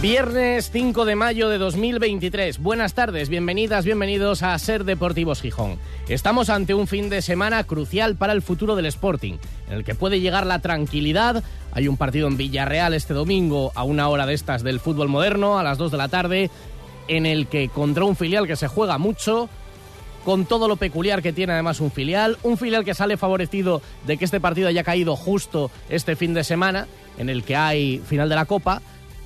Viernes 5 de mayo de 2023. Buenas tardes, bienvenidas, bienvenidos a Ser Deportivos Gijón. Estamos ante un fin de semana crucial para el futuro del Sporting, en el que puede llegar la tranquilidad. Hay un partido en Villarreal este domingo a una hora de estas del fútbol moderno, a las 2 de la tarde, en el que contra un filial que se juega mucho, con todo lo peculiar que tiene además un filial, un filial que sale favorecido de que este partido haya caído justo este fin de semana, en el que hay final de la Copa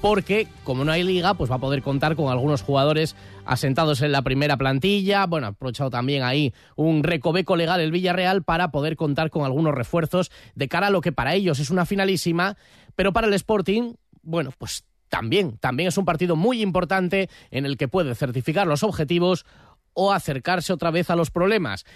porque como no hay liga, pues va a poder contar con algunos jugadores asentados en la primera plantilla. Bueno, ha aprovechado también ahí un recoveco legal el Villarreal para poder contar con algunos refuerzos de cara a lo que para ellos es una finalísima, pero para el Sporting, bueno, pues también, también es un partido muy importante en el que puede certificar los objetivos o acercarse otra vez a los problemas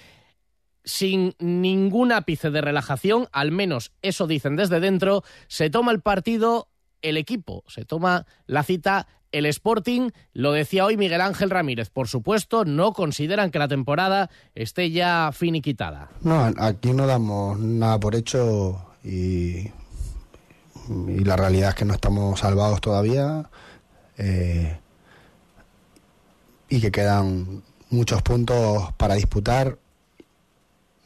sin ningún ápice de relajación, al menos eso dicen desde dentro, se toma el partido el equipo. Se toma la cita el Sporting, lo decía hoy Miguel Ángel Ramírez. Por supuesto, no consideran que la temporada esté ya finiquitada. No, aquí no damos nada por hecho y, y la realidad es que no estamos salvados todavía eh, y que quedan muchos puntos para disputar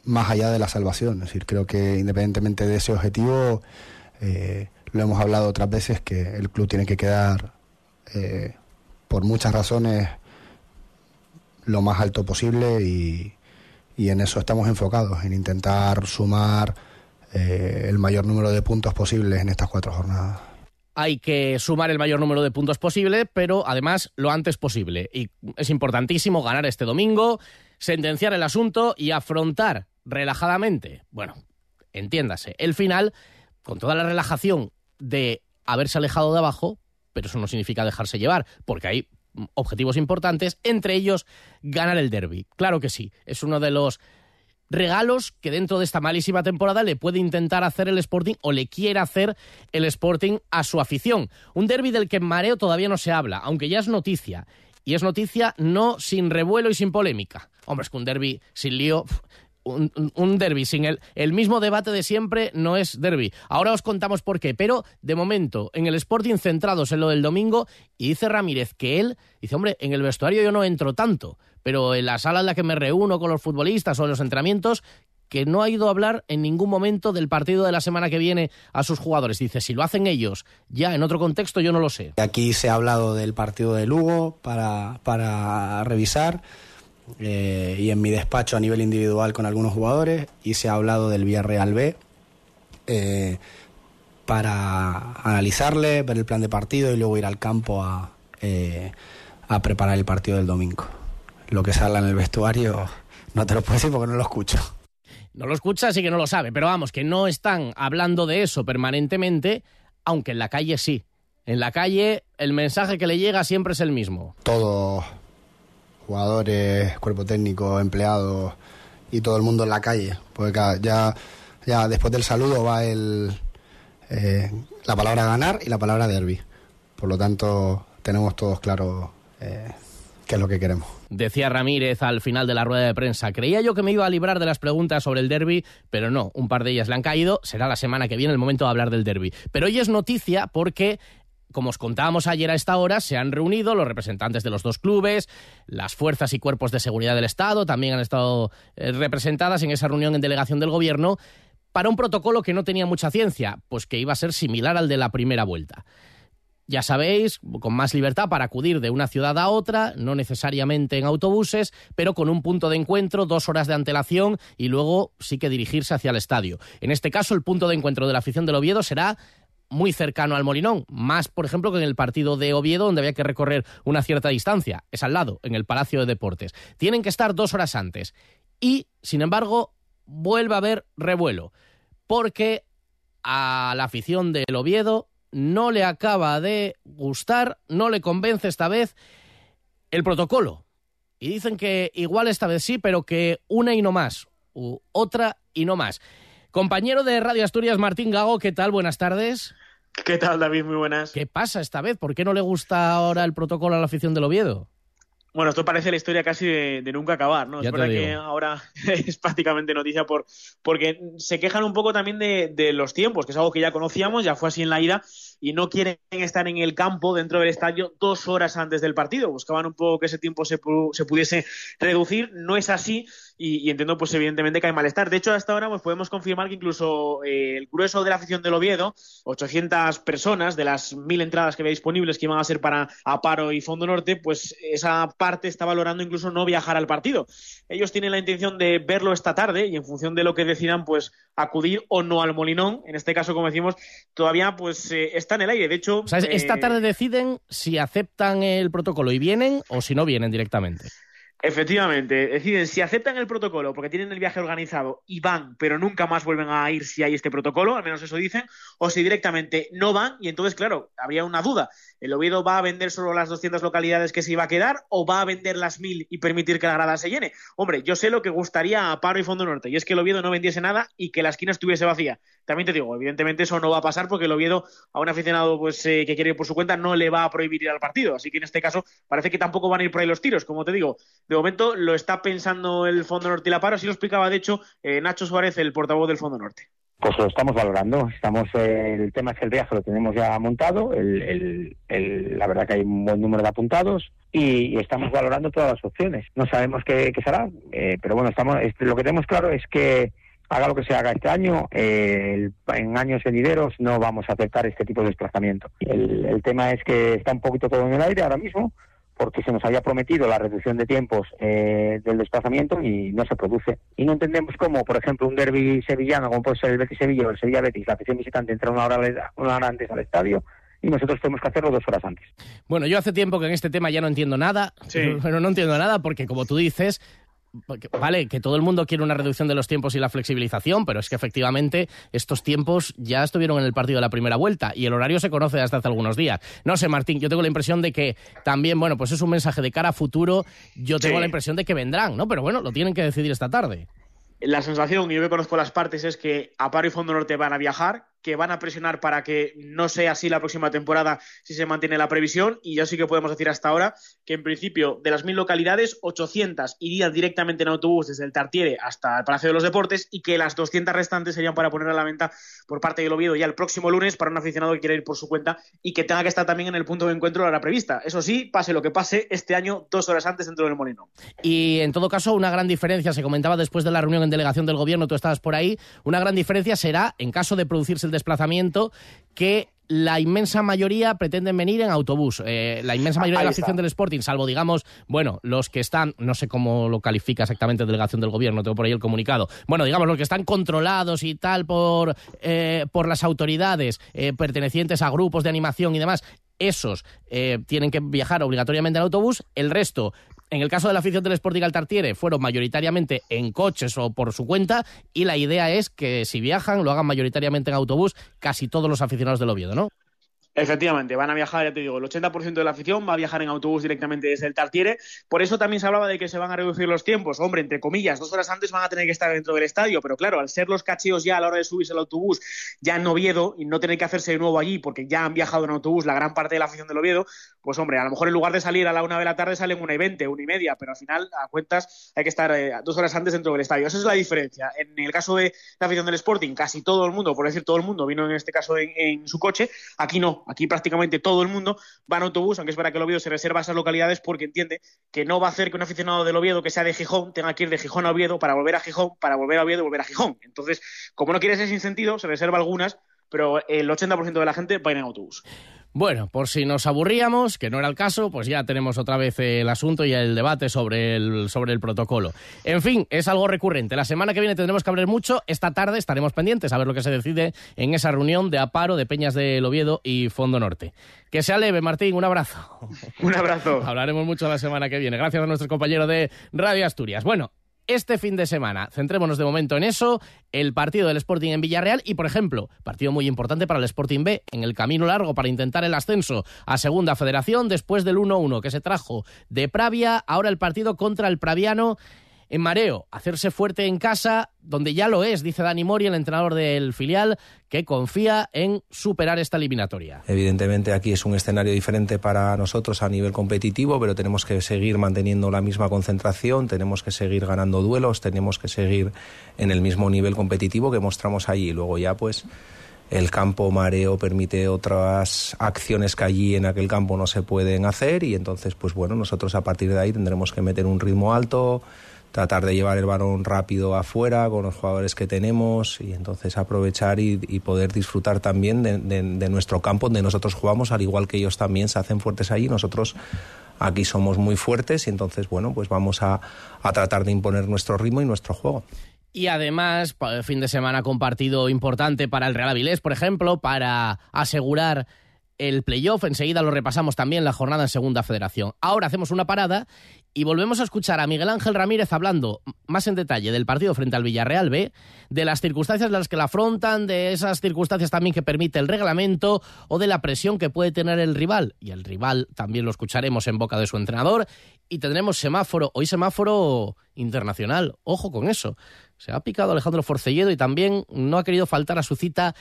más allá de la salvación. Es decir, creo que independientemente de ese objetivo, eh, lo hemos hablado otras veces, que el club tiene que quedar, eh, por muchas razones, lo más alto posible y, en eso estamos enfocados, en intentar sumar eh, el mayor número de puntos posibles en estas cuatro jornadas. Hay que sumar el mayor número de puntos posible, pero además lo antes posible. Y es importantísimo ganar este domingo, sentenciar el asunto y afrontar relajadamente, bueno, entiéndase, el final con toda la relajación de haberse alejado de abajo, pero eso no significa dejarse llevar, porque hay objetivos importantes, entre ellos ganar el derby. Claro que sí, es uno de los regalos que dentro de esta malísima temporada le puede intentar hacer el Sporting o le quiere hacer el Sporting a su afición. Un derby del que en mareo todavía no se habla, aunque ya es noticia. Y es noticia no sin revuelo y sin polémica. Hombre, es que un derby sin lío un, derby sin el, el mismo debate de siempre no es derby. Ahora os contamos por qué, pero de momento en el Sporting centrados en lo del domingo y dice Ramírez que él dice, hombre, en el vestuario yo no entro tanto, pero en la sala en la que me reúno con los futbolistas o en los entrenamientos que no ha ido a hablar en ningún momento del partido de la semana que viene a sus jugadores. Dice, si lo hacen ellos ya en otro contexto, yo no lo sé. Aquí se ha hablado del partido de Lugo para, para revisar. Eh, y en mi despacho a nivel individual con algunos jugadores y se ha hablado del Villarreal B eh, para analizarle, ver el plan de partido y luego ir al campo a, eh, a preparar el partido del domingo. Lo que se habla en el vestuario no te lo puedo decir porque no lo escucho. No lo escucha, así que no lo sabe, pero vamos, que no están hablando de eso permanentemente, aunque en la calle sí. En la calle el mensaje que le llega siempre es el mismo. Todo jugadores, cuerpo técnico, empleados y todo el mundo en la calle. Porque ya, ya después del saludo va el, eh, la palabra ganar y la palabra derby. Por lo tanto, tenemos todos claro eh, qué es lo que queremos. Decía Ramírez al final de la rueda de prensa, creía yo que me iba a librar de las preguntas sobre el derby, pero no, un par de ellas le han caído, será la semana que viene el momento de hablar del derby. Pero hoy es noticia porque como os contábamos ayer a esta hora, se han reunido los representantes de los dos clubes, las fuerzas y cuerpos de seguridad del Estado también han estado eh, representadas en esa reunión en delegación del Gobierno para un protocolo que no tenía mucha ciencia, pues que iba a ser similar al de la primera vuelta. Ya sabéis, con más libertad para acudir de una ciudad a otra, no necesariamente en autobuses, pero con un punto de encuentro, dos horas de antelación y luego sí que dirigirse hacia el estadio. En este caso, el punto de encuentro de la afición del Oviedo será muy cercano al Molinón, más por ejemplo que en el partido de Oviedo donde había que recorrer una cierta distancia, es al lado, en el Palacio de Deportes. Tienen que estar dos horas antes y, sin embargo, vuelve a haber revuelo, porque a la afición del Oviedo no le acaba de gustar, no le convence esta vez el protocolo. Y dicen que igual esta vez sí, pero que una y no más, u otra y no más. Compañero de Radio Asturias, Martín Gago, ¿qué tal? Buenas tardes. ¿Qué tal, David? Muy buenas. ¿Qué pasa esta vez? ¿Por qué no le gusta ahora el protocolo a la afición del Oviedo? Bueno, esto parece la historia casi de, nunca acabar, ¿no? Ya es verdad que ahora es prácticamente noticia por porque se quejan un poco también de, de los tiempos, que es algo que ya conocíamos, ya fue así en la ida, y no quieren estar en el campo dentro del estadio dos horas antes del partido. Buscaban un poco que ese tiempo se, se pudiese reducir. No es así y, entiendo, pues evidentemente que hay malestar. De hecho, hasta ahora pues, podemos confirmar que incluso eh, el grueso de la afición del Oviedo, 800 personas de las 1.000 entradas que había disponibles que iban a ser para Aparo y Fondo Norte, pues esa parte está valorando incluso no viajar al partido. Ellos tienen la intención de verlo esta tarde y en función de lo que decidan, pues acudir o no al Molinón. En este caso, como decimos, todavía pues eh, está en el aire. De hecho, O sea, es- esta eh, tarde deciden si aceptan el protocolo y vienen o si no vienen directamente. Efectivamente, deciden si aceptan el protocolo porque tienen el viaje organizado y van, pero nunca más vuelven a ir si hay este protocolo, al menos eso dicen, o si directamente no van y entonces, claro, habría una duda. ¿El Oviedo va a vender solo las 200 localidades que se iba a quedar o va a vender las 1000 y permitir que la grada se llene? Hombre, yo sé lo que gustaría a Paro y Fondo Norte y es que el Oviedo no vendiese nada y que la esquina estuviese vacía. También te digo, evidentemente eso no va a pasar porque el Oviedo a un aficionado pues eh, que quiere ir por su cuenta no le va a prohibir ir al partido. Así que en este caso parece que tampoco van a ir por ahí los tiros. Como te digo, de momento lo está pensando el Fondo Norte y la Paro. Así lo explicaba, de hecho, eh, Nacho Suárez, el portavoz del Fondo Norte. Pues lo estamos valorando. Estamos, eh, el tema es que el viaje lo tenemos ya montado. El, el- el- la verdad que hay un buen número de apuntados y, estamos valorando todas las opciones. No sabemos qué, será, eh, pero bueno, estamos. este, lo que tenemos claro es que haga lo que se haga este año, eh, en años venideros no vamos a aceptar este tipo de desplazamiento. El tema es que está un poquito todo en el aire ahora mismo porque se nos había prometido la reducción de tiempos eh, del desplazamiento y no se produce. Y no entendemos cómo, por ejemplo, un derby sevillano, como puede ser el Betis Sevilla o el Sevilla Betis, la afición visitante entra una hora, una hora antes al estadio y nosotros tenemos que hacerlo dos horas antes. Bueno, yo hace tiempo que en este tema ya no entiendo nada, Sí. pero no entiendo nada porque, como tú dices, vale, que todo el mundo quiere una reducción de los tiempos y la flexibilización, pero es que efectivamente estos tiempos ya estuvieron en el partido de la primera vuelta y el horario se conoce desde hace algunos días. No sé, Martín, yo tengo la impresión de que también, bueno, pues es un mensaje de cara a futuro, yo tengo Sí. la impresión de que vendrán, ¿no? Pero bueno, lo tienen que decidir esta tarde. La sensación, y yo que conozco las partes, es que Aparo y Fondo Norte van a viajar, que van a presionar para que no sea así la próxima temporada si se mantiene la previsión. Y ya sí que podemos decir hasta ahora que, en principio, de las mil localidades, 800 irían directamente en autobús desde el Tartiere hasta el Palacio de los Deportes y que las 200 restantes serían para poner a la venta por parte del Oviedo ya el próximo lunes para un aficionado que quiera ir por su cuenta y que tenga que estar también en el punto de encuentro a la hora prevista. Eso sí, pase lo que pase, este año, dos horas antes dentro del Molino. Y en todo caso, una gran diferencia, se comentaba después de la reunión en delegación del gobierno, tú estabas por ahí, una gran diferencia será, en caso de producirse el desplazamiento, que la inmensa mayoría pretenden venir en autobús. Eh, la inmensa mayoría de la afición del Sporting, salvo, digamos, bueno, los que están, no sé cómo lo califica exactamente delegación del gobierno, tengo por ahí el comunicado. Bueno, digamos, los que están controlados y tal por, eh, por las autoridades eh, pertenecientes a grupos de animación y demás, esos eh, tienen que viajar obligatoriamente en autobús. El resto, en el caso de la afición del Sporting al Tartiere, fueron mayoritariamente en coches o por su cuenta. Y la idea es que si viajan, lo hagan mayoritariamente en autobús casi todos los aficionados del Oviedo, ¿no? Efectivamente, van a viajar, ya te digo, el 80% de la afición va a viajar en autobús directamente desde el Tartiere. Por eso también se hablaba de que se van a reducir los tiempos. Hombre, entre comillas, dos horas antes van a tener que estar dentro del estadio, pero claro, al ser los cacheos ya a la hora de subirse al autobús ya en Oviedo y no tener que hacerse de nuevo allí porque ya han viajado en autobús la gran parte de la afición del Oviedo, pues hombre, a lo mejor en lugar de salir a la una de la tarde salen una y veinte, una y media, pero al final, a cuentas, hay que estar eh, dos horas antes dentro del estadio. Esa es la diferencia. En el caso de la afición del Sporting, casi todo el mundo, por decir todo el mundo, vino en este caso en, en su coche. Aquí no, aquí prácticamente todo el mundo va en autobús, aunque es verdad que el Oviedo se reserva esas localidades porque entiende que no va a hacer que un aficionado del Oviedo que sea de Gijón tenga que ir de Gijón a Oviedo para volver a Gijón, para volver a Oviedo y volver a Gijón. Entonces, como no quiere ser sin sentido, se reserva algunas, pero el 80% de la gente va en autobús. Bueno, por si nos aburríamos, que no era el caso, pues ya tenemos otra vez el asunto y el debate sobre el, sobre el protocolo. En fin, es algo recurrente. La semana que viene tendremos que hablar mucho. Esta tarde estaremos pendientes a ver lo que se decide en esa reunión de Aparo, de Peñas del Oviedo y Fondo Norte. Que sea leve, Martín. Un abrazo. Un abrazo. Hablaremos mucho la semana que viene. Gracias a nuestros compañeros de Radio Asturias. Bueno, este fin de semana. Centrémonos de momento en eso, el partido del Sporting en Villarreal y, por ejemplo, partido muy importante para el Sporting B, en el camino largo para intentar el ascenso a Segunda Federación después del 1-1 que se trajo de Pravia, ahora el partido contra el Praviano en mareo, hacerse fuerte en casa, donde ya lo es, dice Dani Mori, el entrenador del filial, que confía en superar esta eliminatoria. Evidentemente aquí es un escenario diferente para nosotros a nivel competitivo, pero tenemos que seguir manteniendo la misma concentración, tenemos que seguir ganando duelos, tenemos que seguir en el mismo nivel competitivo que mostramos allí. Luego ya pues el campo mareo permite otras acciones que allí en aquel campo no se pueden hacer y entonces pues bueno, nosotros a partir de ahí tendremos que meter un ritmo alto, tratar de llevar el balón rápido afuera con los jugadores que tenemos y entonces aprovechar y, poder disfrutar también de, nuestro campo donde nosotros jugamos, al igual que ellos también se hacen fuertes allí, nosotros aquí somos muy fuertes y entonces, bueno, pues vamos a, a tratar de imponer nuestro ritmo y nuestro juego. Y además, fin de semana compartido importante para el Real Avilés, por ejemplo, para asegurar el playoff. Enseguida lo repasamos también la jornada en Segunda Federación. Ahora hacemos una parada y volvemos a escuchar a Miguel Ángel Ramírez hablando más en detalle del partido frente al Villarreal B, de las circunstancias en las que la afrontan, de esas circunstancias también que permite el reglamento o de la presión que puede tener el rival. Y el rival también lo escucharemos en boca de su entrenador. Y tendremos semáforo, hoy semáforo internacional. Ojo con eso. Se ha picado Alejandro Forcelledo y también no ha querido faltar a su cita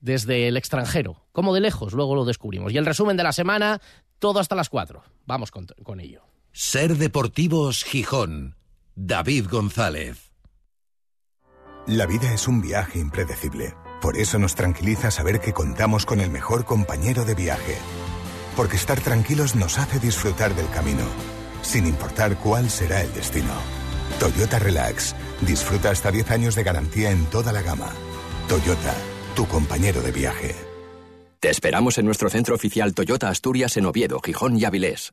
desde el extranjero. Como de lejos, luego lo descubrimos. Y el resumen de la semana, todo hasta las 4. Vamos con, con ello. Ser Deportivos Gijón. David González. La vida es un viaje impredecible. Por eso nos tranquiliza saber que contamos con el mejor compañero de viaje. Porque estar tranquilos nos hace disfrutar del camino, sin importar cuál será el destino. Toyota Relax. Disfruta hasta 10 años de garantía en toda la gama. Toyota tu compañero de viaje. Te esperamos en nuestro centro oficial Toyota Asturias en Oviedo, Gijón y Avilés.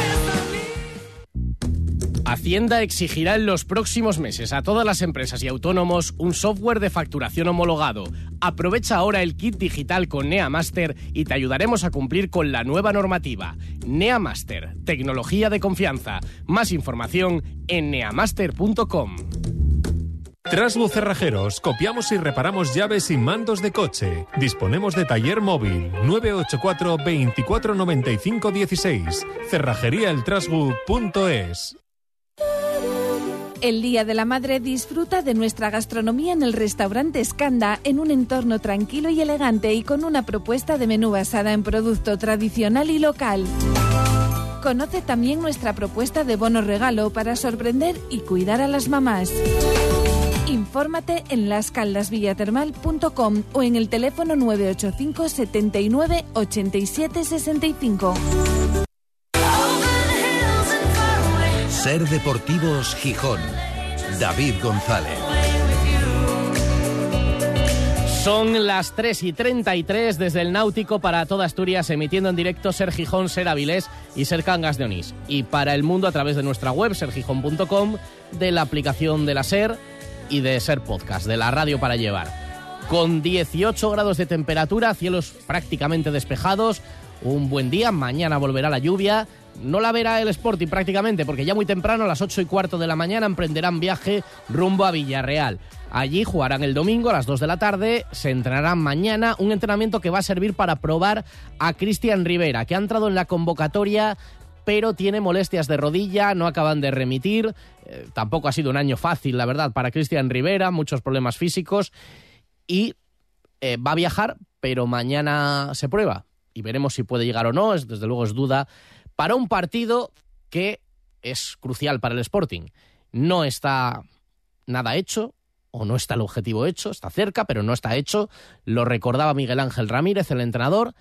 Hacienda exigirá en los próximos meses a todas las empresas y autónomos un software de facturación homologado. Aprovecha ahora el kit digital con NeaMaster y te ayudaremos a cumplir con la nueva normativa. NeaMaster, tecnología de confianza. Más información en neamaster.com. Trasbu Cerrajeros, copiamos y reparamos llaves y mandos de coche. Disponemos de taller móvil 984 2495 16. Cerrajeríaeltrasbu.es. El Día de la Madre disfruta de nuestra gastronomía en el restaurante Skanda en un entorno tranquilo y elegante y con una propuesta de menú basada en producto tradicional y local. Conoce también nuestra propuesta de bono regalo para sorprender y cuidar a las mamás. Infórmate en lascaldasvillatermal.com o en el teléfono 985 79 87 65. Ser Deportivos Gijón. David González. Son las 3 y 33 desde el Náutico para toda Asturias, emitiendo en directo Ser Gijón, Ser Avilés y Ser Cangas de Onís. Y para el mundo a través de nuestra web, sergijón.com, de la aplicación de la Ser y de Ser Podcast, de la radio para llevar. Con 18 grados de temperatura, cielos prácticamente despejados, un buen día, mañana volverá la lluvia no la verá el Sporting prácticamente, porque ya muy temprano, a las 8 y cuarto de la mañana, emprenderán viaje rumbo a Villarreal. Allí jugarán el domingo a las 2 de la tarde, se entrenarán mañana, un entrenamiento que va a servir para probar a Cristian Rivera, que ha entrado en la convocatoria pero tiene molestias de rodilla, no acaban de remitir. Eh, tampoco ha sido un año fácil, la verdad, para Cristian Rivera, muchos problemas físicos. Y eh, va a viajar, pero mañana se prueba. Y veremos si puede llegar o no, desde luego es duda para un partido que es crucial para el Sporting. No está nada hecho, o no está el objetivo hecho, está cerca, pero no está hecho. Lo recordaba Miguel Ángel Ramírez, el entrenador.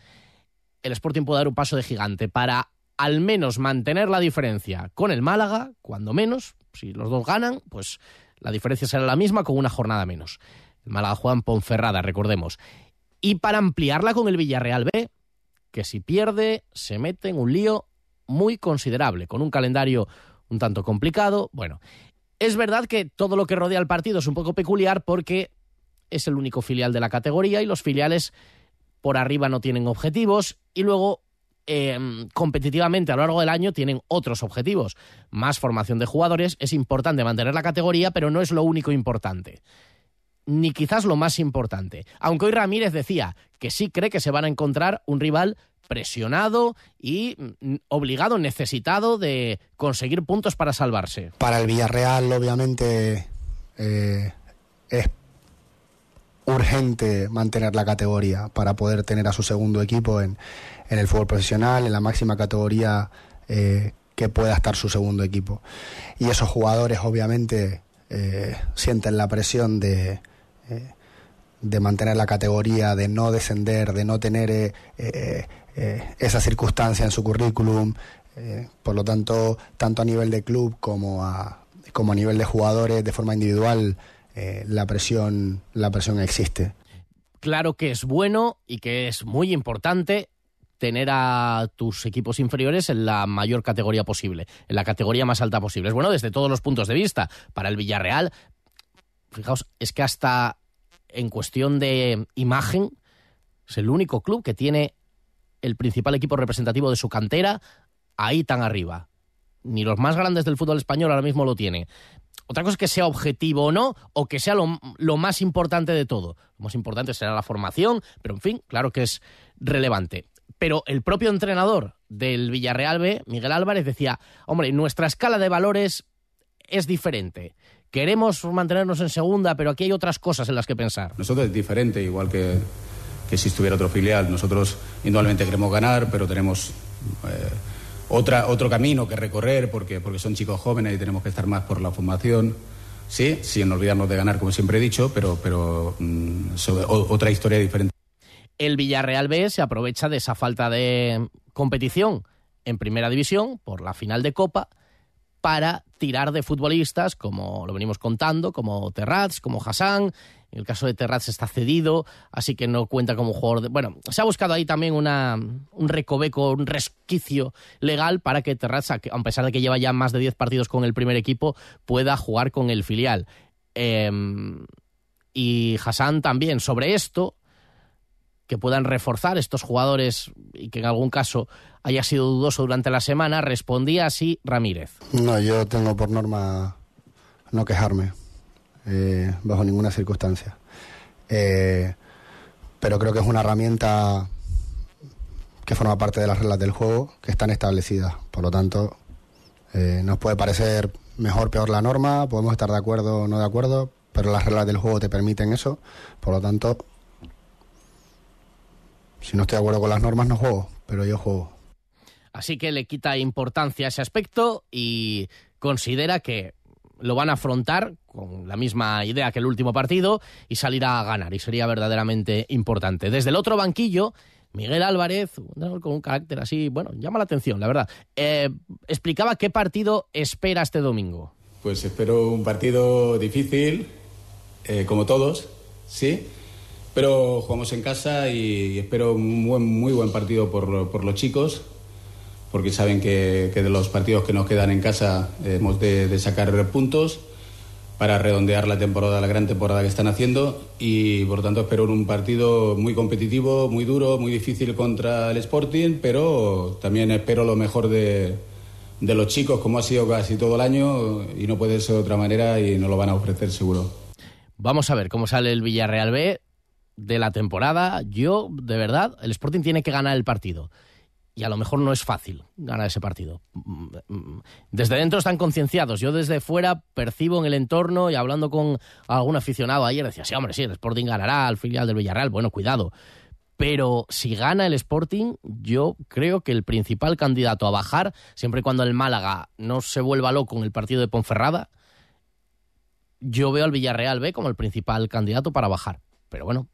El Sporting puede dar un paso de gigante para al menos mantener la diferencia con el Málaga, cuando menos, Si los dos ganan, pues la diferencia será la misma con una jornada menos. El Málaga juega en Ponferrada, recordemos. Y para ampliarla con el Villarreal B, que si pierde se mete en un lío muy considerable, con un calendario un tanto complicado. Bueno, es verdad que todo lo que rodea al partido es un poco peculiar porque es el único filial de la categoría y los filiales por arriba no tienen objetivos y luego eh, competitivamente a lo largo del año tienen otros objetivos. Más formación de jugadores, es importante mantener la categoría, pero no es lo único importante. Ni quizás lo más importante. Aunque hoy Ramírez decía que sí cree que se van a encontrar un rival presionado y mm, obligado, necesitado de conseguir puntos para salvarse. Para el Villarreal, obviamente, eh, es urgente mantener la categoría para poder tener a su segundo equipo en, en el fútbol profesional, en la máxima categoría eh, que pueda estar su segundo equipo. Y esos jugadores obviamente eh, sienten la presión de, de mantener la categoría, de no descender, de no tener esa circunstancia en su currículum. por lo tanto, tanto a nivel de club como a, como a nivel de jugadores, de forma individual, la, presión, la presión existe. Claro que es bueno y que es muy importante tener a tus equipos inferiores en la mayor categoría posible, en la categoría más alta posible. Es bueno desde todos los puntos de vista. Para el Villarreal, fijaos, es que hasta en cuestión de imagen, es el único club que tiene el principal equipo representativo de su cantera ahí tan arriba. Ni los más grandes del fútbol español ahora mismo lo tienen. Otra cosa es que sea objetivo o no, o que sea lo, más importante de todo. Lo más importante será la formación, pero en fin, claro que es relevante pero el propio entrenador del Villarreal B, Miguel Álvarez, decía, hombre, nuestra escala de valores es diferente. Queremos mantenernos en segunda, pero aquí hay otras cosas en las que pensar. Nosotros es diferente, igual que, que si estuviera otro filial. Nosotros indudablemente queremos ganar, pero tenemos eh, otra, otro camino que recorrer porque, porque son chicos jóvenes y tenemos que estar más por la formación. Sí, sin olvidarnos de ganar, como siempre he dicho, pero, pero mm, otra historia diferente el Villarreal B se aprovecha de esa falta de competición en primera división por la final de Copa para tirar de futbolistas, como lo venimos contando, como Terrats, como Hassan. En el caso de Terrats está cedido, así que no cuenta como jugador. De... Bueno, se ha buscado ahí también una, un recoveco, un resquicio legal para que Terrats, a pesar de que lleva ya más de 10 partidos con el primer equipo, pueda jugar con el filial. Em, y Hassan también. Sobre esto, que puedan reforzar estos jugadores y que en algún caso haya sido dudoso durante la semana, respondía así Ramírez. No, yo tengo por norma no quejarme eh, bajo ninguna circunstancia. Eh, pero creo que es una herramienta que forma parte de las reglas del juego que están establecidas. Por lo tanto, eh, nos puede parecer mejor peor la norma, podemos estar de acuerdo o no de acuerdo, pero las reglas del juego te permiten eso. Por lo tanto, si no estoy de acuerdo con las normas, no juego, pero yo juego. Así que le quita importancia a ese aspecto y considera que lo van a afrontar con la misma idea que el último partido y salir a ganar. Y sería verdaderamente importante. Desde el otro banquillo, Miguel Álvarez, con un carácter así, bueno, llama la atención, la verdad. Eh, explicaba qué partido espera este domingo. Pues espero un partido difícil, eh, como todos, sí pero jugamos en casa y espero un muy buen partido por, los chicos, porque saben que, de los partidos que nos quedan en casa hemos de, sacar puntos para redondear la temporada, la gran temporada que están haciendo y por tanto espero un partido muy competitivo, muy duro, muy difícil contra el Sporting, pero también espero lo mejor de, de los chicos como ha sido casi todo el año y no puede ser de otra manera y nos lo van a ofrecer seguro. Vamos a ver cómo sale el Villarreal B de la temporada, yo, de verdad, el Sporting tiene que ganar el partido. Y a lo mejor no es fácil ganar ese partido. Desde dentro están concienciados. Yo desde fuera percibo en el entorno y hablando con algún aficionado ayer, decía, sí, hombre, sí, el Sporting ganará al filial del Villarreal. Bueno, cuidado. Pero si gana el Sporting, yo creo que el principal candidato a bajar, siempre y cuando el Málaga no se vuelva loco en el partido de Ponferrada, yo veo al Villarreal B como el principal candidato para bajar. Pero bueno,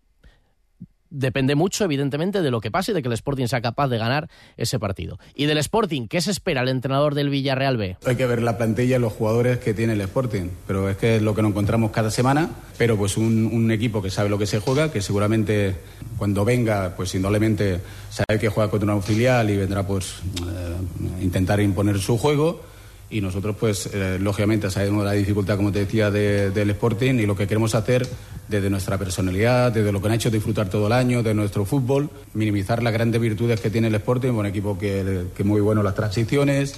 depende mucho, evidentemente, de lo que pase y de que el Sporting sea capaz de ganar ese partido. Y del Sporting, ¿qué se espera el entrenador del Villarreal B? Hay que ver la plantilla y los jugadores que tiene el Sporting, pero es que es lo que nos encontramos cada semana, pero pues un, un equipo que sabe lo que se juega, que seguramente cuando venga, pues indudablemente sabe que juega contra una filial y vendrá pues eh, intentar imponer su juego y nosotros pues eh, lógicamente sabemos la dificultad como te decía de, del Sporting y lo que queremos hacer desde nuestra personalidad, desde lo que nos ha hecho disfrutar todo el año, de nuestro fútbol, minimizar las grandes virtudes que tiene el Sporting, un equipo que, que muy bueno las transiciones,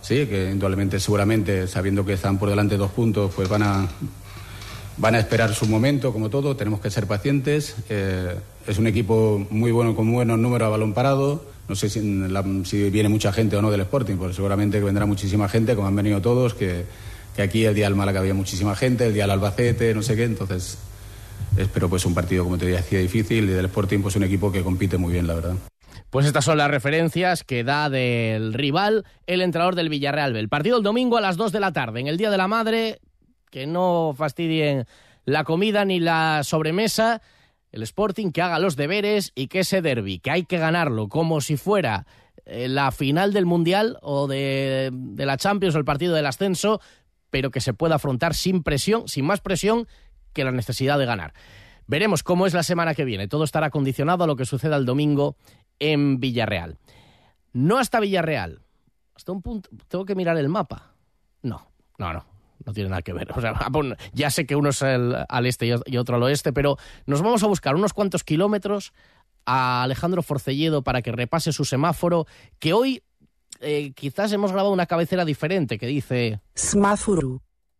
sí, que indudablemente seguramente sabiendo que están por delante dos puntos pues van a van a esperar su momento como todo, tenemos que ser pacientes, eh, es un equipo muy bueno con buenos números a balón parado, no sé si, viene mucha gente o no del Sporting, porque seguramente vendrá muchísima gente, como han venido todos, que, que, aquí el día del Málaga había muchísima gente, el día del Albacete, no sé qué, entonces espero pues un partido, como te decía, difícil, y del Sporting pues un equipo que compite muy bien, la verdad. Pues estas son las referencias que da del rival el entrenador del Villarreal. El partido el domingo a las 2 de la tarde, en el Día de la Madre, que no fastidien la comida ni la sobremesa el Sporting que haga los deberes y que ese derby, que hay que ganarlo como si fuera eh, la final del Mundial o de, de, la Champions o el partido del ascenso, pero que se pueda afrontar sin presión, sin más presión que la necesidad de ganar. Veremos cómo es la semana que viene. Todo estará condicionado a lo que suceda el domingo en Villarreal. No hasta Villarreal. Hasta un punto. Tengo que mirar el mapa. No, no, no no tiene nada que ver. O sea, ya sé que uno es al este y otro al oeste, pero nos vamos a buscar unos cuantos kilómetros a Alejandro Forcelledo para que repase su semáforo, que hoy eh, quizás hemos grabado una cabecera diferente que dice... Semáforo.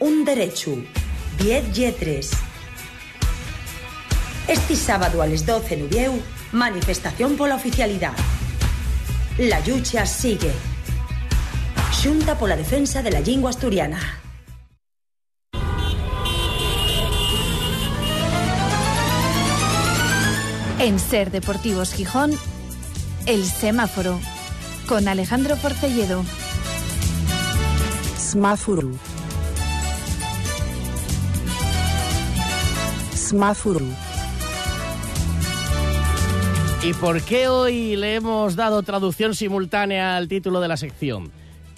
un derecho, 10 yetres. Este sábado a las 12 Nubieu, manifestación por la oficialidad. La lucha sigue. Junta por la defensa de la lengua asturiana. En Ser Deportivos Gijón, El Semáforo, con Alejandro Forcelledo. Semáforo. Semáforo. ¿Y por qué hoy le hemos dado traducción simultánea al título de la sección?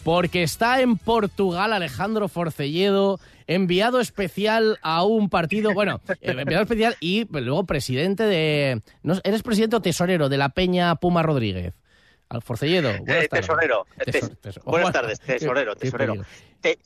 Porque está en Portugal Alejandro Forcelledo, enviado especial a un partido, bueno, enviado especial y luego presidente de... ¿no, ¿Eres presidente o tesorero de la Peña Puma Rodríguez? Al Forcelledo. Eh, tesorero. Tesor, tesor. Buenas tardes, tesorero, tesorero. Te,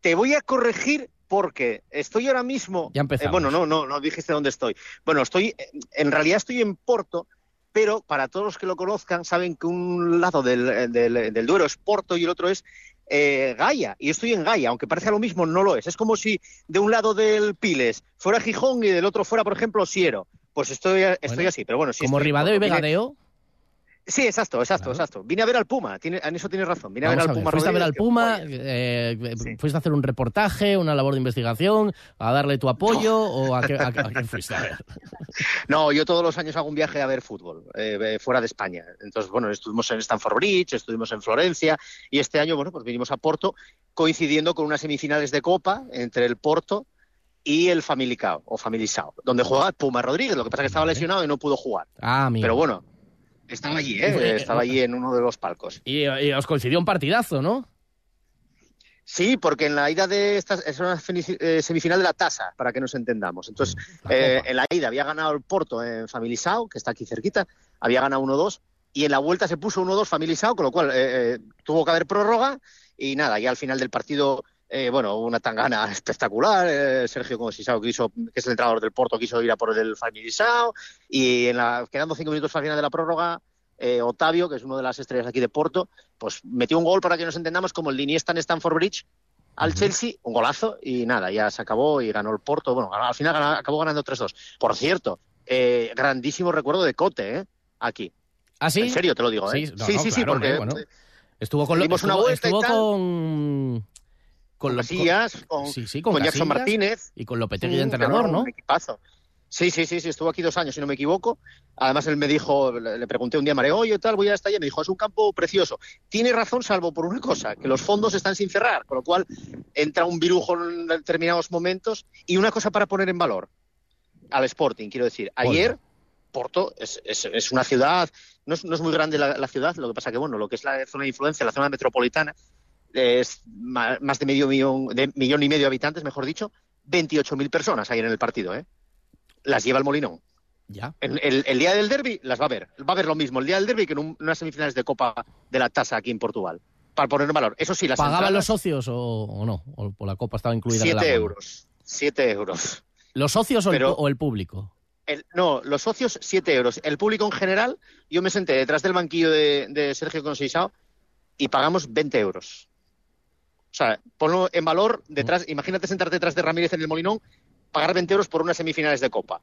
te voy a corregir porque estoy ahora mismo. Ya empezamos. Eh, bueno, no, no, no dijiste dónde estoy. Bueno, estoy, en realidad estoy en Porto, pero para todos los que lo conozcan, saben que un lado del, del, del Duero es Porto y el otro es eh, Gaia. Y estoy en Gaia, aunque parezca lo mismo, no lo es. Es como si de un lado del Piles fuera Gijón y del otro fuera, por ejemplo, Siero. Pues estoy, estoy Bueno, así, pero bueno, sí. Como Ribadeo y Vegadeo. Sí, exacto, exacto, exacto. Vine a ver al Puma, tiene, en eso tienes razón. Vine a ver a al Puma. fuiste a ver al Puma, eh, fuiste a hacer un reportaje, una labor de investigación, a darle tu apoyo o a qué, a qué- a qué fuiste a ver. No, yo todos los años hago un viaje a ver fútbol, eh, eh, fuera de España. Entonces, bueno, estuvimos en Stamford Bridge, estuvimos en Florencia y este año, bueno, pues vinimos a Porto coincidiendo con unas semifinales de Copa entre el Porto y el Famalicao, o Familisao, donde juega Puma Rodríguez. Lo que pasa es que estaba lesionado y no pudo jugar. Ah, amigo. Pero bueno, estaba allí, ¿eh? Estaba allí en uno de los palcos. Y, y os coincidió un partidazo, ¿no? Sí, porque en la ida de esta es una eh, semifinal de la tasa, para que nos entendamos. Entonces, eh, en la ida había ganado el Porto en Familisao, que está aquí cerquita, había ganado 1-2, y en la vuelta se puso 1-2 Familisao, con lo cual eh, eh, tuvo que haber prórroga, y nada, ya al final del partido, eh, bueno, una tangana espectacular, eh, Sergio Conceição, que, hizo, que es el entrenador del Porto, quiso ir a por el Familisao, y en la, quedando cinco minutos al final de la prórroga, eh, Otavio, que es una de las estrellas aquí de Porto, pues metió un gol para que nos entendamos como el de Iniesta en Stamford Bridge al Chelsea, un golazo y nada, ya se acabó y ganó el Porto. Bueno, al final acabó ganando 3-2. Por cierto, eh, grandísimo recuerdo de Cote, ¿eh? Aquí. ¿Ah, sí? En serio te lo digo, ¿eh? Sí, no, sí, no, sí, claro, porque bueno. Estuvo con, una estuvo- estuvo tal. Con con lo- Casillas, con, sí, sí, con, con Jackson Martínez. y con Lopetegui de entrenador, ¿no? Un equipazo. Sí, sí, sí, sí, estuvo aquí dos años, si no me equivoco. Además, él me dijo, le, pregunté un día a Mario, oye, tal, voy a estar allá. Me dijo, es un campo precioso. Tiene razón, salvo por una cosa, que los fondos están sin cerrar, con lo cual entra un virujo en determinados momentos. Y una cosa para poner en valor al Sporting, quiero decir, ayer Porto es, es- es una ciudad, no es, no es muy grande la, la ciudad, lo que pasa que, bueno, lo que es la zona de influencia, la zona metropolitana, es más de medio millón, de millón y medio de habitantes, mejor dicho, 28.000 personas hay en el partido, ¿eh? Las lleva el Molinón. Ya. El, el- el día del derby las va a ver. Va a ver lo mismo el día del derby que en un- unas semifinales de Copa de la Tasa aquí en Portugal. Para poner en valor. Eso sí, las ¿Pagaban los socios o, o no? ¿O por la copa estaba incluida en el 7 abono? euros. 7 euros. ¿Los socios o, el, o público? El- no, los socios 7 euros. El público en general, yo me senté detrás del banquillo de, de Sergio Conceição y pagamos 20 euros. O sea, ponlo en valor detrás, imagínate sentarte detrás de Ramírez en el Molinón, pagar 20 euros por unas semifinales de Copa.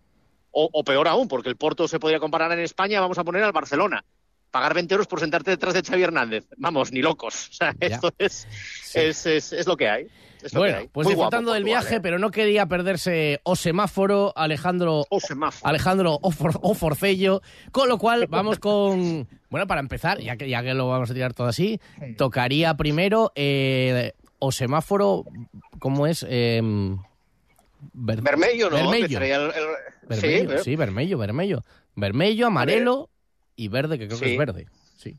O, o peor aún, porque el Porto se podría comparar en España, vamos a poner al Barcelona. Pagar 20 euros por sentarte detrás de Xavi Hernández. Vamos, ni locos. O sea, esto es, es, es, es lo que hay. Es lo que Bueno, hay. pues Muy guapo disfrutando del viaje, ¿eh? pero no quería perderse o semáforo Alejandro o semáforo. Alejandro o, For- o Forcello, con lo cual vamos con bueno para empezar, ya que ya que lo vamos a tirar todo así, tocaría primero eh, o semáforo, ¿cómo es? Eh, ver- Vermello, ¿no? Vermello. El- el- Vermello, pero- sí, vermello, vermello. Vermello, amarelo y verde, que creo que es verde. Sí.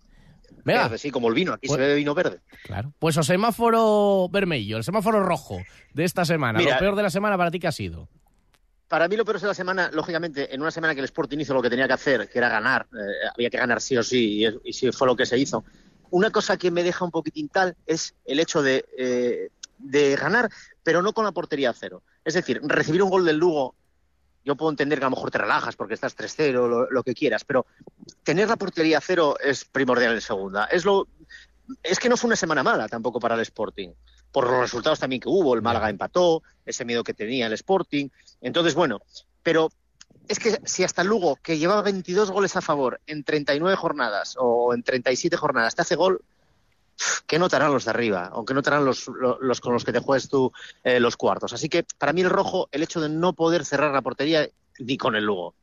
Venga. Verde, sí, como el vino. Aquí Pues- se bebe vino verde. Claro. Pues o semáforo vermello, el semáforo rojo de esta semana. Mira, lo peor de la semana para ti que ha sido. Para mí lo peor es de la semana, lógicamente, en una semana que el Sporting hizo lo que tenía que hacer, que era ganar, eh, había que ganar sí o sí, y, y sí fue lo que se hizo. Una cosa que me deja un poquitín tal es el hecho de, eh, de ganar, pero no con la portería a cero. Es decir, recibir un gol del Lugo, yo puedo entender que a lo mejor te relajas porque estás 3-0, lo, lo que quieras, pero tener la portería a cero es primordial en segunda. Es lo, es que no fue una semana mala tampoco para el Sporting, por los resultados también que hubo. El Málaga empató, ese miedo que tenía el Sporting. Entonces, bueno, pero es que si hasta Lugo, que llevaba 22 goles a favor en 39 jornadas o en 37 jornadas, te hace gol, ¿qué notarán los de arriba? O qué notarán los, los, los con los que te juegues tú eh, los cuartos. Así que para mí el rojo, el hecho de no poder cerrar la portería ni con el Lugo.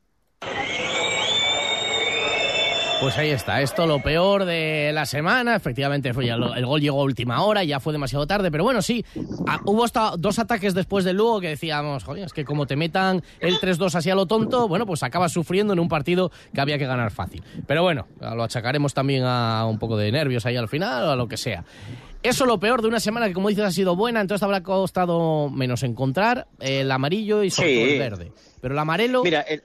Pues ahí está, esto lo peor de la semana. Efectivamente, fue ya lo- el gol llegó a última hora, ya fue demasiado tarde, pero bueno, sí, hubo hasta dos ataques después del Lugo que decíamos, joder, es que como te metan el 3-2 así a lo tonto, bueno, pues acabas sufriendo en un partido que había que ganar fácil. Pero bueno, lo achacaremos también a un poco de nervios ahí al final o a lo que sea. Eso lo peor de una semana que, como dices, ha sido buena, entonces habrá costado menos encontrar el amarillo y sobre Sí. todo el verde. Pero el amarelo... Mira, el,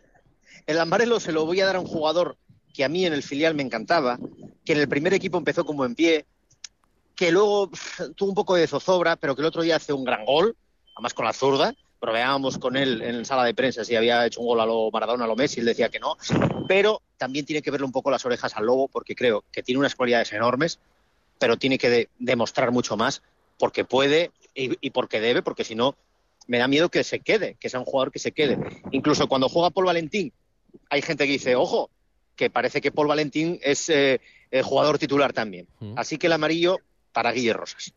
el amarelo se lo voy a dar a un jugador que a mí en el filial me encantaba, que en el primer equipo empezó como en pie, que luego tuvo un poco de zozobra, pero que el otro día hace un gran gol, además con la zurda. Probábamos con él en sala de prensa si había hecho un gol a lo Maradona, a lo Messi, él decía que no. Pero también tiene que verle un poco las orejas al lobo, porque creo que tiene unas cualidades enormes, pero tiene que de- demostrar mucho más, porque puede y, y porque debe, porque si no, me da miedo que se quede, que sea un jugador que se quede. Incluso cuando juega Paul Valentín, hay gente que dice, ojo, que parece que Paul Valentín es eh, eh, jugador titular también. Así que el amarillo para Guille Rosas.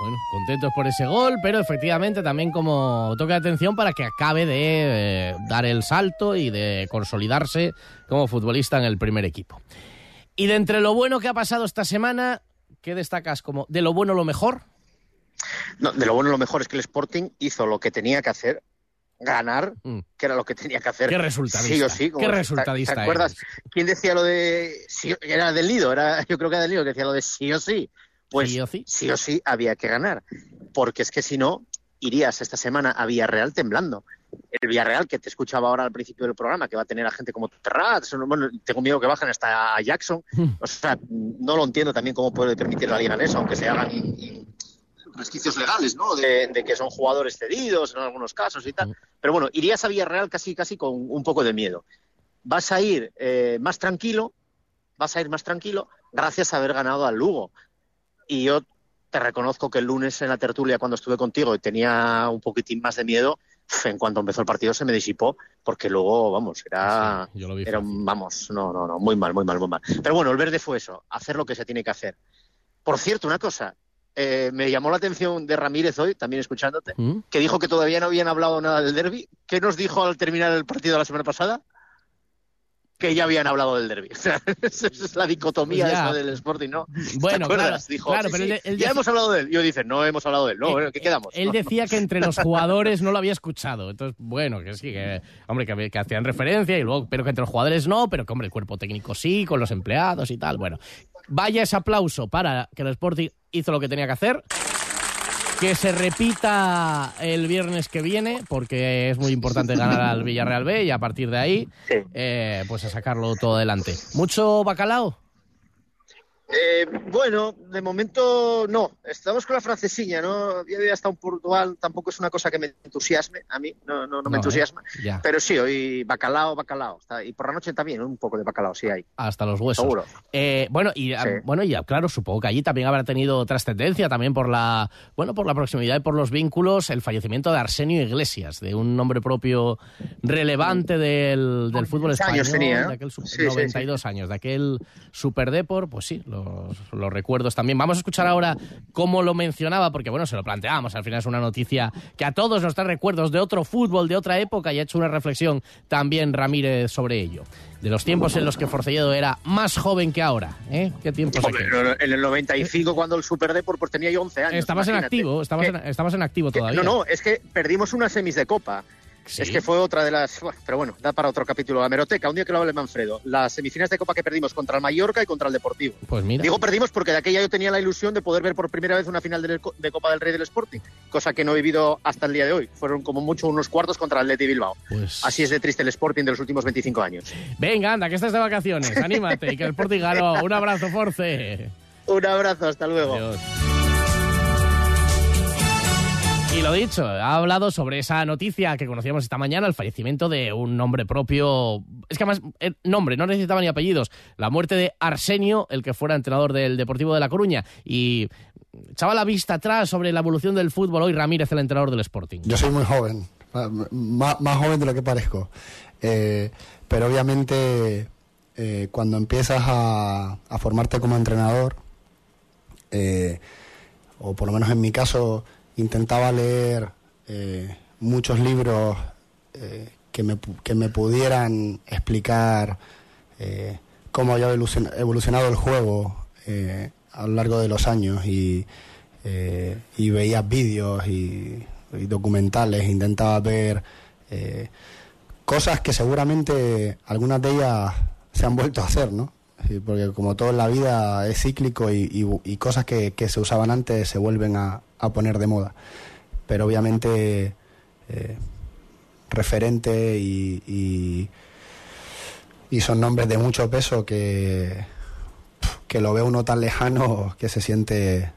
Bueno, contentos por ese gol, pero efectivamente también como toque de atención para que acabe de eh, dar el salto y de consolidarse como futbolista en el primer equipo. Y de entre lo bueno que ha pasado esta semana, ¿qué destacas como de lo bueno lo mejor? no, de lo bueno lo mejor es que el Sporting hizo lo que tenía que hacer, ganar, que era lo que tenía que hacer. Mm. Qué resultadista. Sí o sí. Qué resultadista ¿Te, acuerdas? ¿Quién decía lo de... sí- era del Lido, era, yo creo que era del Lido que decía lo de sí o sí. Pues sí o sí. había que ganar. Porque es que si no, irías esta semana a Villarreal temblando. El Villarreal, que te escuchaba ahora al principio del programa, que va a tener a gente como Terrat, bueno, tengo miedo que bajen hasta a Jackson. O sea, no lo entiendo también cómo puede permitir la Liga en eso, aunque se hagan resquicios legales, ¿no? De, de que son jugadores cedidos en algunos casos y tal. Pero bueno, irías a Villarreal casi, casi con un poco de miedo. Vas a ir eh, más tranquilo, vas a ir más tranquilo gracias a haber ganado al Lugo. Y yo te reconozco que el lunes en la tertulia, cuando estuve contigo y tenía un poquitín más de miedo, en cuanto empezó el partido se me disipó, porque luego, vamos, era, yo lo vi era vamos, no, no, no, muy mal, muy mal, muy mal. Pero bueno, el verde fue eso, hacer lo que se tiene que hacer. Por cierto, una cosa, eh, me llamó la atención de Ramírez hoy, también escuchándote, ¿Mm? que dijo que todavía no habían hablado nada del derby. ¿Qué nos dijo al terminar el partido la semana pasada? Que ya habían hablado del derby. Esa es la dicotomía Pues esa del Sporting, ¿no? Bueno, claro, dijo, claro, sí, pero sí, él- él ya decía- hemos hablado de él. Y yo dice, no hemos hablado de él. No, ¿qué quedamos? Él decía que entre los jugadores no lo había escuchado. Entonces, bueno, que sí, que, hombre, que, que hacían referencia, y luego, pero que entre los jugadores no, pero que, hombre, el cuerpo técnico sí, con los empleados y tal. Bueno, vaya ese aplauso para que el Sporting hizo lo que tenía que hacer. Que se repita el viernes que viene, porque es muy importante ganar al Villarreal B y a partir de ahí, eh, pues a sacarlo todo adelante. ¿Mucho bacalao? Eh, bueno, de momento no. Estamos con la francesiña, ¿no? Yo había estado en Portugal, tampoco es una cosa que me entusiasme a mí, no, no, no me entusiasma. ¿eh? Ya. Pero sí, hoy bacalao, bacalao. Y por la noche también, un poco de bacalao, sí hay. hasta los huesos. Seguro. Eh, bueno, y ah, Sí. bueno, y ah, claro, supongo que allí también habrá tenido trascendencia también por la bueno, por la proximidad y por los vínculos, el fallecimiento de Arsenio Iglesias, de un nombre propio relevante del, del fútbol español, años tenía, de aquel Sí, sí, 92 años, de aquel Super Depor, pues sí, los, los recuerdos también. Vamos a escuchar ahora cómo lo mencionaba, porque bueno, se lo planteamos, al final es una noticia que a todos nos trae recuerdos de otro fútbol, de otra época, y ha hecho una reflexión también Ramírez sobre ello. De los tiempos en los que Forcelledo era más joven que ahora, ¿eh? ¿Qué tiempos Hombre, en el 95, cuando el Super Depor, pues tenía yo 11 años. Estabas en activo, estabas en, estabas en activo todavía. No, no, es que perdimos unas semis de Copa. Es que fue otra de las. Pero bueno, da para otro capítulo. La meroteca, un día que lo hable Manfredo. Las semifinales de Copa que perdimos contra el Mallorca y contra el Deportivo. Pues mira. Digo perdimos porque de aquella yo tenía la ilusión de poder ver por primera vez una final de, Copa del Rey del Sporting, cosa que no he vivido hasta el día de hoy. Fueron como mucho unos cuartos contra el Leti Bilbao. Pues- Así es de triste el Sporting de los últimos 25 años. Venga, anda, que estás de vacaciones, anímate y que el Sporting ganó. Un abrazo, Force. Un abrazo, hasta luego. Adiós. Y lo dicho, ha hablado sobre esa noticia que conocíamos esta mañana, el fallecimiento de un nombre propio. Es que además, el nombre, no necesitaba ni apellidos. La muerte de Arsenio, el que fuera entrenador del Deportivo de La Coruña. Y echaba la vista atrás sobre la evolución del fútbol. Hoy Ramírez, el entrenador del Sporting. Yo soy muy joven, más, más joven de lo que parezco. Eh, pero obviamente eh, cuando empiezas a, a formarte como entrenador, eh, o por lo menos en mi caso, intentaba leer eh, muchos libros eh, que, me, que me pudieran explicar eh, cómo había evolucion- evolucionado el juego a lo largo de los años y, veía vídeos y, documentales, intentaba ver cosas que seguramente algunas de ellas se han vuelto a hacer, ¿no? Porque como todo en la vida es cíclico y, cosas que se usaban antes se vuelven a, a poner de moda. Pero obviamente eh, referente y, y, son nombres de mucho peso que, que lo ve uno tan lejano que se siente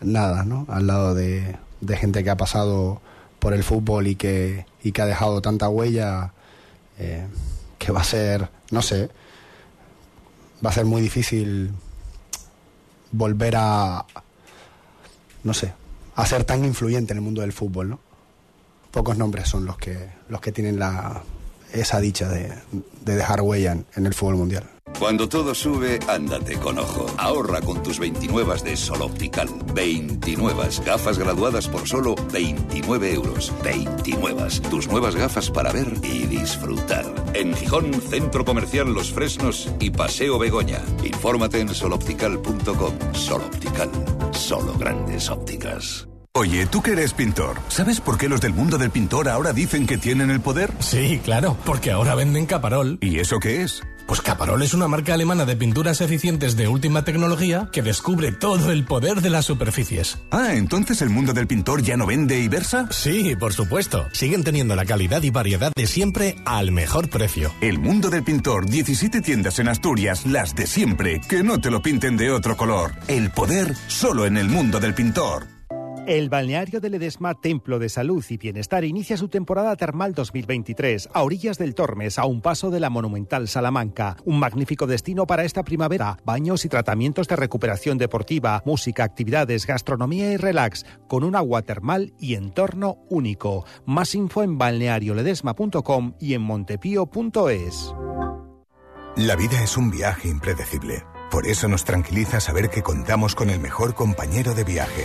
nada, ¿no? Al lado de, de gente que ha pasado por el fútbol y que, y que ha dejado tanta huella eh, que va a ser, no sé, va a ser muy difícil volver a, no sé, a ser tan influyente en el mundo del fútbol, ¿no? Pocos nombres son los que, los que tienen la, esa dicha de, de dejar huella en- el fútbol mundial. Cuando todo sube, ándate con ojo. Ahorra con tus 29 de Sol Optical. 29 gafas graduadas por solo 29 euros. 29 tus nuevas gafas para ver y disfrutar. En Gijón, Centro Comercial Los Fresnos y Paseo Begoña. Infórmate en soloptical.com. Sol Optical. Solo grandes ópticas. Oye, tú que eres pintor, ¿sabes por qué los del mundo del pintor ahora dicen que tienen el poder? Sí, claro, porque ahora venden Caparol. ¿Y eso qué es? Pues Caparol es una marca alemana de pinturas eficientes de última tecnología que descubre todo el poder de las superficies. Ah, entonces el mundo del pintor ya no vende y versa? Sí, por supuesto. Siguen teniendo la calidad y variedad de siempre al mejor precio. El mundo del pintor, 17 tiendas en Asturias, las de siempre, que no te lo pinten de otro color. El poder solo en el mundo del pintor. El balneario de Ledesma, Templo de Salud y Bienestar, inicia su temporada termal 2023 a orillas del Tormes, a un paso de la monumental Salamanca. Un magnífico destino para esta primavera. Baños y tratamientos de recuperación deportiva, música, actividades, gastronomía y relax, con un agua termal y entorno único. Más info en balnearioledesma.com y en montepío.es. La vida es un viaje impredecible. Por eso nos tranquiliza saber que contamos con el mejor compañero de viaje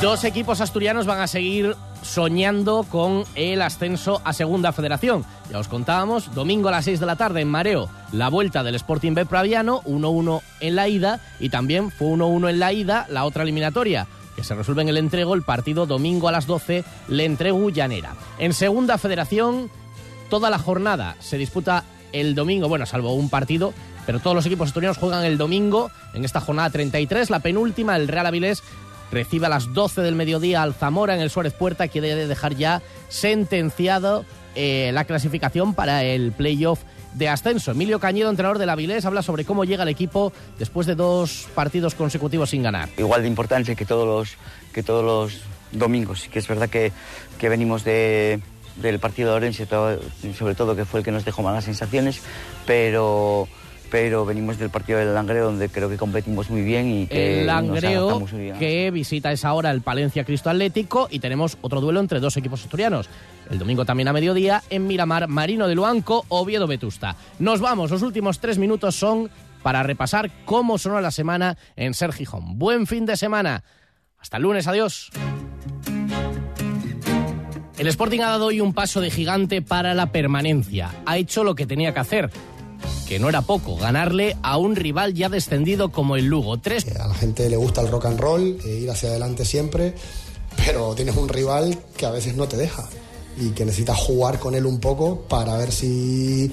Dos equipos asturianos van a seguir soñando con el ascenso a Segunda Federación. Ya os contábamos, domingo a las 6 de la tarde en Mareo, la vuelta del Sporting B Praviano, 1-1 en la ida y también fue 1-1 en la ida la otra eliminatoria que se resuelve en el entrego el partido domingo a las 12 le entrego Llanera. En Segunda Federación toda la jornada se disputa el domingo, bueno, salvo un partido, pero todos los equipos asturianos juegan el domingo en esta jornada 33, la penúltima, el Real Avilés recibe a las 12 del mediodía al Zamora en el Suárez Puerta, que debe dejar ya sentenciado eh, la clasificación para el playoff de ascenso. Emilio Cañedo, entrenador del Avilés, habla sobre cómo llega el equipo después de dos partidos consecutivos sin ganar. Igual de importante que todos los, que todos los domingos, que es verdad que, que venimos de, del partido de Orense, sobre todo que fue el que nos dejó malas sensaciones, pero pero venimos del partido del Langreo donde creo que competimos muy bien y que el Langreo nos muy bien. que visita esa hora el Palencia Cristo Atlético y tenemos otro duelo entre dos equipos asturianos. El domingo también a mediodía en Miramar, Marino de Luanco, Oviedo Vetusta. Nos vamos, los últimos tres minutos son para repasar cómo sonó la semana en Ser Gijón. Buen fin de semana. Hasta el lunes, adiós. El Sporting ha dado hoy un paso de gigante para la permanencia. Ha hecho lo que tenía que hacer que no era poco, ganarle a un rival ya descendido como el Lugo. Tres... A la gente le gusta el rock and roll, eh, ir hacia adelante siempre, pero tienes un rival que a veces no te deja y que necesitas jugar con él un poco para ver si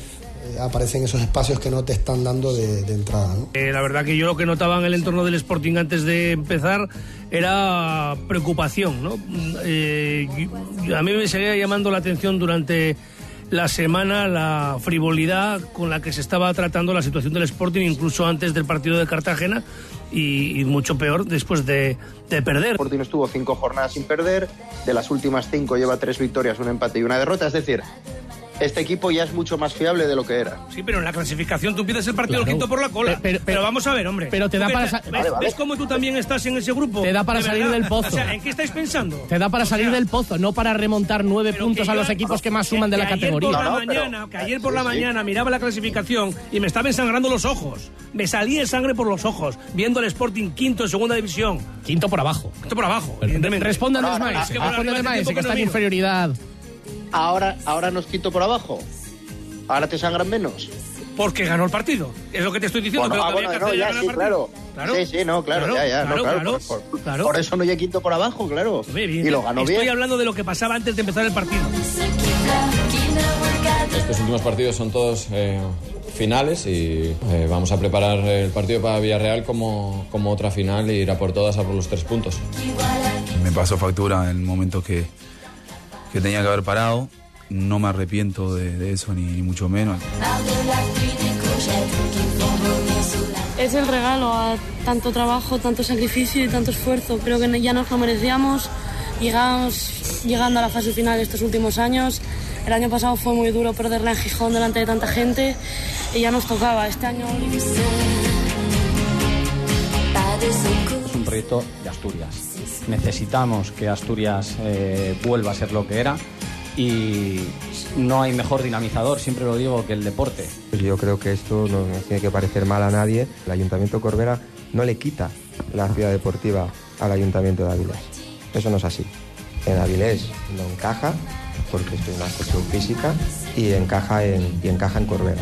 eh, aparecen esos espacios que no te están dando de, de entrada. ¿no? Eh, la verdad que yo lo que notaba en el entorno del Sporting antes de empezar era preocupación. ¿no? Eh, a mí me seguía llamando la atención durante la semana la frivolidad con la que se estaba tratando la situación del Sporting, incluso antes del partido de Cartagena y, mucho peor después de, de perder. Sporting estuvo cinco jornadas sin perder, de las últimas cinco lleva tres victorias, un empate y una derrota, es decir, este equipo ya es mucho más fiable de lo que era. Sí, pero en la clasificación tú empiezas el partido Claro. quinto por la cola. Pero- pero- vamos a ver, hombre. pero te da ¿Tú para ves- sa- ¿Ves, Vale, vale. ves cómo tú también estás en ese grupo? Te da para De salir verdad. del pozo. O sea, ¿en qué estáis pensando? Te da para salir del pozo, no para remontar nueve Pero puntos a los equipos que más suman de la categoría. Por la mañana, que ayer por la mañana miraba la clasificación y me estaba ensangrando los ojos. Me salía sangre por los ojos viendo al Sporting quinto en segunda división. Quinto por abajo. Quinto por abajo, evidentemente. Respondan Ahora, los ahora, maes, es que maes, está en inferioridad. Ahora, ahora nos quito por abajo. Ahora te sangran menos. Porque ganó el partido. Es lo que te estoy diciendo. Bueno, que ah, bueno, no, ya, sí, claro. Claro. Sí, sí, no, claro, ya, ya, no, claro, claro, claro, por, por- claro. por eso no hay quinto por abajo, claro. Bien, Y lo ganó Estoy bien. hablando de lo que pasaba antes de empezar el partido. Estos últimos partidos son todos eh, finales y eh, vamos a preparar el partido para Villarreal como, como otra final y ir a por todas a por los tres puntos. Me pasó factura en el momento que, que tenía que haber parado. No me arrepiento de, de eso, ni, ni mucho menos. Es el regalo a tanto trabajo, tanto sacrificio y tanto esfuerzo. Creo que ya nos lo merecíamos. Llegamos llegando a la fase final estos últimos años. El año pasado fue muy duro perderla en Gijón delante de tanta gente y ya nos tocaba. Este año Es un proyecto de Asturias. Necesitamos que Asturias eh, vuelva a ser lo que era y no hay mejor dinamizador, siempre lo digo, que el deporte. Pues yo creo que esto no tiene que parecer mal a nadie. El Ayuntamiento Corbera no le quita la ciudad deportiva al Ayuntamiento de Avilés. Eso no es así. En Avilés no encaja porque es una cuestión física y encaja en, y encaja en Corbera.